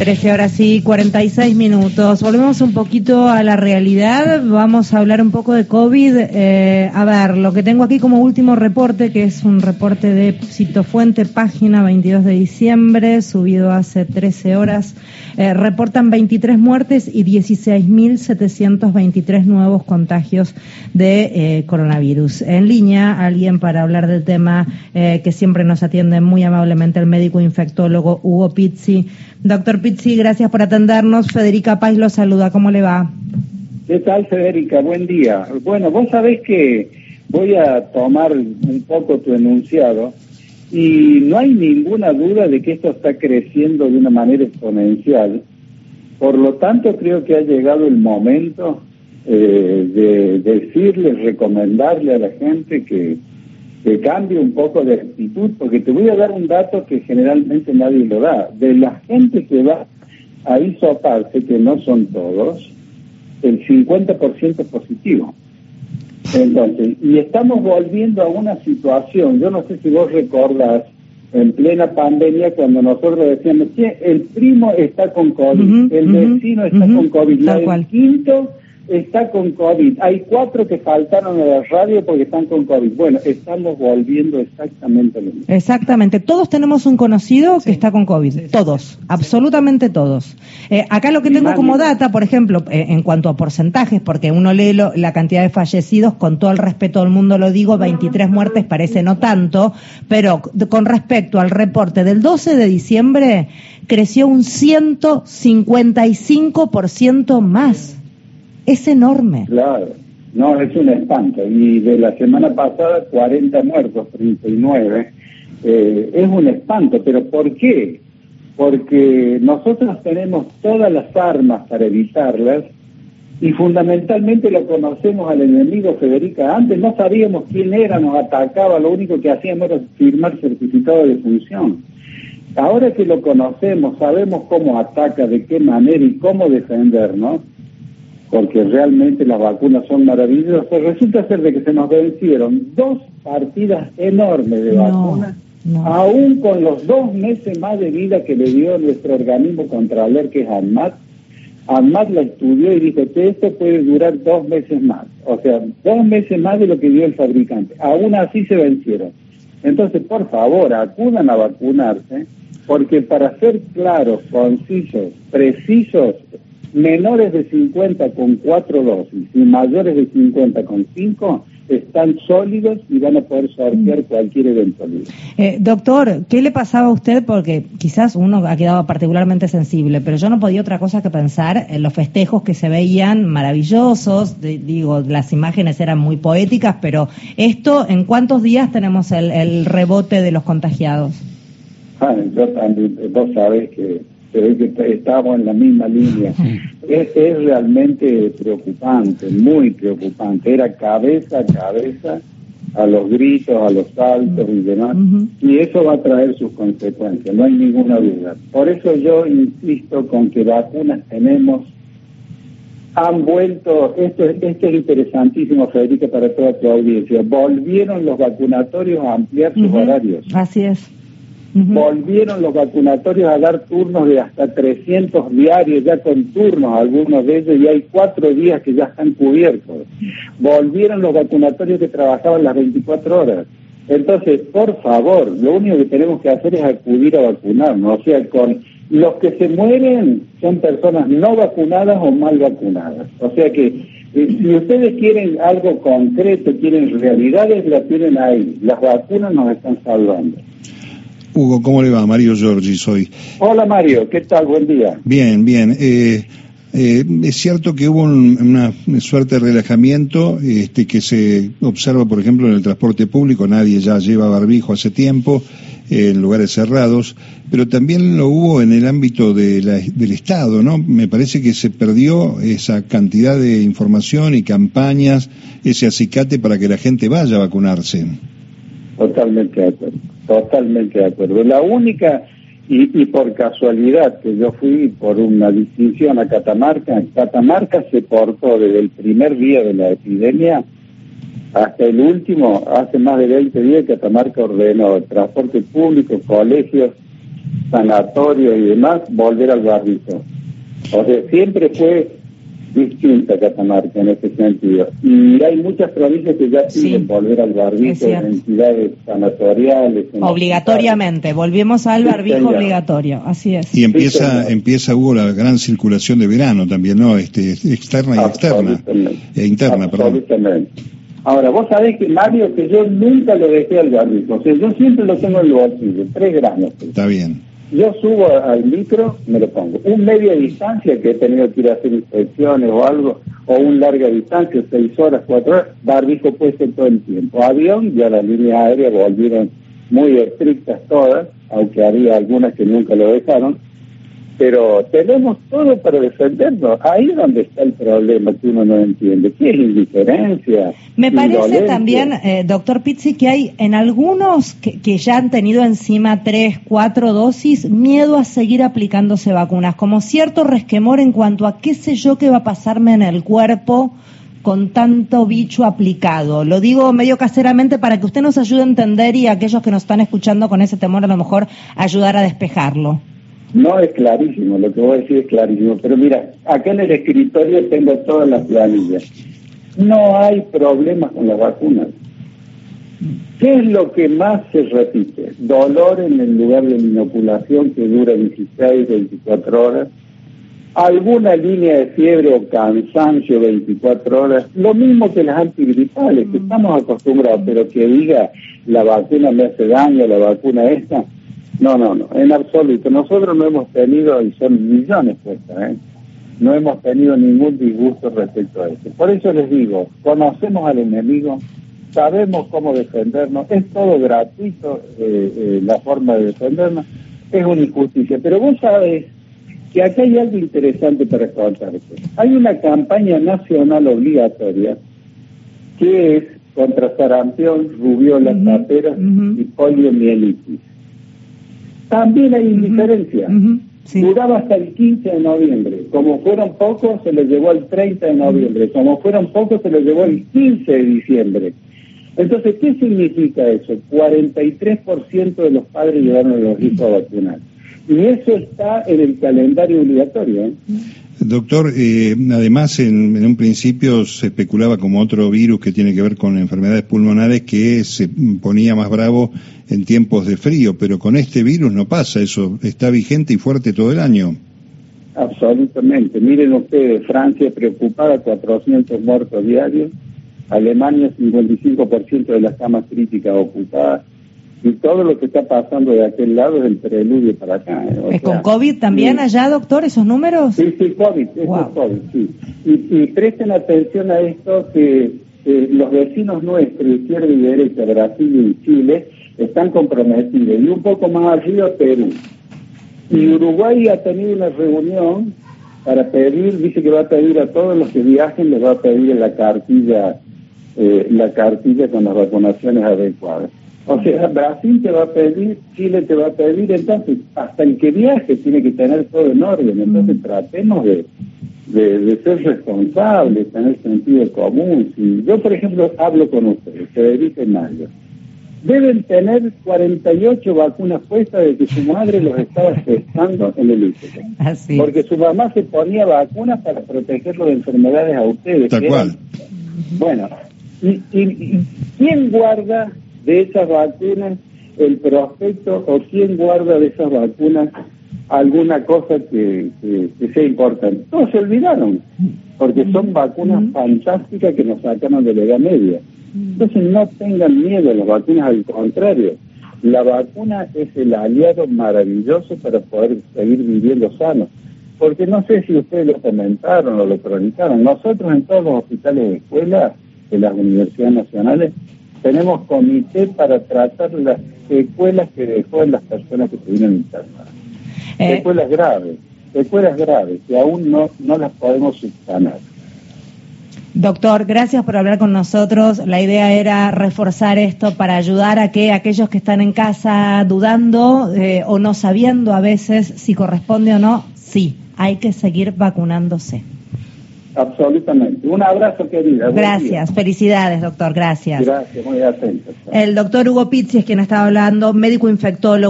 13 horas y 46 minutos. Volvemos un poquito a la realidad. Vamos a hablar un poco de COVID. Eh, a ver, lo que tengo aquí como último reporte, que es un reporte de Citofuente, página 22 de diciembre, subido hace 13 horas. Eh, reportan 23 muertes y 16.723 nuevos contagios de eh, coronavirus. En línea, alguien para hablar del tema que siempre nos atiende muy amablemente el médico infectólogo Hugo Pizzi. Doctor Pizzi, gracias por atendernos. Federica Paz lo saluda. ¿Cómo le va? ¿Qué tal, Federica? Buen día. Bueno, vos sabés que voy a tomar un poco tu enunciado y no hay ninguna duda de que esto está creciendo de una manera exponencial. Por lo tanto, creo que ha llegado el momento eh, de decirle, recomendarle a la gente que que cambie un poco de actitud, porque te voy a dar un dato que generalmente nadie lo da. De la gente que va a hisoparse, que no son todos, el 50% positivo. Entonces, y estamos volviendo a una situación, yo no sé si vos recordás, en plena pandemia, cuando nosotros decíamos, que el primo está con COVID, el vecino está con COVID, el quinto está con COVID. Hay cuatro que faltaron a la radio porque están con COVID. Bueno, estamos volviendo exactamente lo mismo. Exactamente. Todos tenemos un conocido que está con COVID. todos. absolutamente todos. Eh, acá lo que tengo como data, por ejemplo, eh, en cuanto a porcentajes, porque uno lee la cantidad de fallecidos, con todo el respeto del mundo lo digo, 23 muertes parece no tanto, pero con respecto al reporte del 12 de diciembre, creció un 155% más es enorme. Claro, no, es un espanto. Y de la semana pasada, 40 muertos, 39. Eh, es un espanto, pero ¿por qué? Porque nosotros tenemos todas las armas para evitarlas y fundamentalmente lo conocemos al enemigo Federica. Antes no sabíamos quién era, nos atacaba, lo único que hacíamos era firmar certificado de función. Ahora que lo conocemos, sabemos cómo ataca, de qué manera y cómo defendernos, porque realmente las vacunas son maravillosas, resulta ser de que se nos vencieron dos partidas enormes de vacunas, aún con los dos meses más de vida que le dio nuestro organismo controlador, que es ANMAT. ANMAT la estudió y dijo que esto puede durar dos meses más, o sea, dos meses más de lo que dio el fabricante. Aún así se vencieron. Entonces, por favor, acudan a vacunarse, porque para ser claros, concisos, precisos, menores de 50 con cuatro dosis y mayores de 50 con cinco están sólidos y van a poder sortear mm. cualquier eventualidad. Eh, doctor, ¿qué le pasaba a usted? Porque quizás uno ha quedado particularmente sensible, pero yo no podía otra cosa que pensar en los festejos que se veían maravillosos, digo, las imágenes eran muy poéticas, pero esto, ¿en cuántos días tenemos el, rebote de los contagiados? Ah, yo también, vos sabés que se que estamos en la misma línea. Es, realmente preocupante, muy preocupante. Era cabeza a cabeza a los gritos, a los saltos y demás. Y eso va a traer sus consecuencias, no hay ninguna duda. Por eso yo insisto con que vacunas tenemos. Han vuelto, esto, esto es interesantísimo, Federica, para toda tu audiencia. Volvieron los vacunatorios a ampliar sus horarios. Así es. Volvieron los vacunatorios a dar turnos de hasta 300 diarios, ya con turnos algunos de ellos, y hay cuatro días que ya están cubiertos. Volvieron los vacunatorios que trabajaban las 24 horas. Entonces, por favor, lo único que tenemos que hacer es acudir a vacunarnos. O sea, con los que se mueren son personas no vacunadas o mal vacunadas. O sea que eh, si ustedes quieren algo concreto, quieren realidades, la tienen ahí. Las vacunas nos están salvando. Hugo, ¿cómo le va? Mario Giorgi soy. Hola Mario, ¿qué tal? Buen día. Bien, bien. Eh, eh, es cierto que hubo una suerte de relajamiento este, que se observa, por ejemplo, en el transporte público. Nadie ya lleva barbijo hace tiempo en lugares cerrados, pero también lo hubo en el ámbito de del Estado, ¿no? Me parece que se perdió esa cantidad de información y campañas, ese acicate para que la gente vaya a vacunarse. Totalmente de acuerdo, totalmente de acuerdo. La única, y, por casualidad que yo fui por una distinción a Catamarca, Catamarca se portó desde el primer día de la epidemia hasta el último, hace más de 20 días Catamarca ordenó transporte público, colegios, sanatorios y demás, volver al barrito. O sea, siempre fue distinta Catamarca en ese sentido. Y hay muchas provincias que ya piden volver al barbijo en entidades sanatoriales. Obligatoriamente, volvemos al barbijo obligatorio, así es. Y empieza, empieza hubo la gran circulación de verano también, ¿no? Este, externa y externa. E interna, Absolutamente. Ahora, vos sabés que Mario, que yo nunca lo dejé al barbijo, o sea, yo siempre lo tengo en el bolsillo, tres gramos. Está bien yo subo al micro, me lo pongo. Un media distancia que he tenido que ir a hacer inspecciones o algo, o un larga distancia, seis horas, cuatro horas, barbijo puesto todo el tiempo. Avión, ya las líneas aéreas volvieron muy estrictas todas, aunque había algunas que nunca lo dejaron pero tenemos todo para defendernos. Ahí es donde está el problema que uno no entiende. ¿Qué es indiferencia? Me parece también, eh, doctor Pizzi, que hay en algunos que, que, ya han tenido encima tres, cuatro dosis, miedo a seguir aplicándose vacunas, como cierto resquemor en cuanto a qué sé yo qué va a pasarme en el cuerpo con tanto bicho aplicado. Lo digo medio caseramente para que usted nos ayude a entender y aquellos que nos están escuchando con ese temor a lo mejor ayudar a despejarlo. No es clarísimo, lo que voy a decir es clarísimo, pero mira, acá en el escritorio tengo todas las planillas. No hay problemas con las vacunas. ¿Qué es lo que más se repite? Dolor en el lugar de la inoculación que dura 16, 24 horas. Alguna línea de fiebre o cansancio 24 horas. Lo mismo que las antigripales, que estamos acostumbrados, pero que diga la vacuna me hace daño, la vacuna esta no, no, no, en absoluto. Nosotros no hemos tenido, y son millones puestas, ¿eh? no hemos tenido ningún disgusto respecto a eso. Por eso les digo, conocemos al enemigo, sabemos cómo defendernos, es todo gratuito eh, eh, la forma de defendernos, es una injusticia. Pero vos sabés que acá hay algo interesante para contarte. Hay una campaña nacional obligatoria que es contra sarampión, rubiola, uh y poliomielitis. También hay indiferencia. Duraba hasta el 15 de noviembre. Como fueron pocos, se les llevó el 30 de noviembre. Como fueron pocos, se les llevó el 15 de diciembre. Entonces, ¿qué significa eso? 43% de los padres llevaron a los hijos a vacunar. Y eso está en el calendario obligatorio. ¿eh? Doctor, eh, además en, un principio se especulaba como otro virus que tiene que ver con enfermedades pulmonares que se ponía más bravo en tiempos de frío, pero con este virus no pasa eso, está vigente y fuerte todo el año. Absolutamente. Miren ustedes, Francia preocupada, 400 muertos diarios, Alemania 55% de las camas críticas ocupadas, y todo lo que está pasando de aquel lado es el preludio para acá. ¿Es con COVID también allá, doctor, esos números? Sí, sí, COVID, eso es COVID, sí. Y, presten atención a esto que los vecinos nuestros, izquierda y derecha, Brasil y Chile, están comprometidos. Y un poco más arriba, Perú. Y Uruguay ha tenido una reunión para pedir, dice que va a pedir a todos los que viajen, les va a pedir la cartilla, eh, la cartilla con las vacunaciones adecuadas. O sea, Brasil te va a pedir, Chile te va a pedir, entonces hasta el que viaje tiene que tener todo en orden. Entonces tratemos de, de, ser responsables, tener sentido común. Si yo, por ejemplo, hablo con ustedes, Federico y Mario, deben tener 48 vacunas puestas de que su madre los estaba gestando en el útero. Porque su mamá se ponía vacunas para protegerlo de enfermedades a ustedes. Tal cual. Bueno, y, y, quién guarda de esas vacunas el prospecto o quién guarda de esas vacunas alguna cosa que, sea importante. Todos se olvidaron, porque son vacunas fantásticas que nos sacaron de la Edad Media. Entonces no tengan miedo a las vacunas, al contrario, la vacuna es el aliado maravilloso para poder seguir viviendo sanos. Porque no sé si ustedes lo comentaron o lo cronicaron, nosotros en todos los hospitales de escuela de las universidades nacionales tenemos comité para tratar las secuelas que dejó en las personas que tuvieron internadas. Eh. Secuelas graves, secuelas graves que aún no, no las podemos subsanar. Doctor, gracias por hablar con nosotros. La idea era reforzar esto para ayudar a que aquellos que están en casa dudando eh, o no sabiendo a veces si corresponde o no, sí, hay que seguir vacunándose. Absolutamente. Un abrazo, querida. Gracias. Felicidades, doctor. Gracias. Gracias, muy atento. El doctor Hugo Pizzi es quien estaba hablando, médico infectólogo.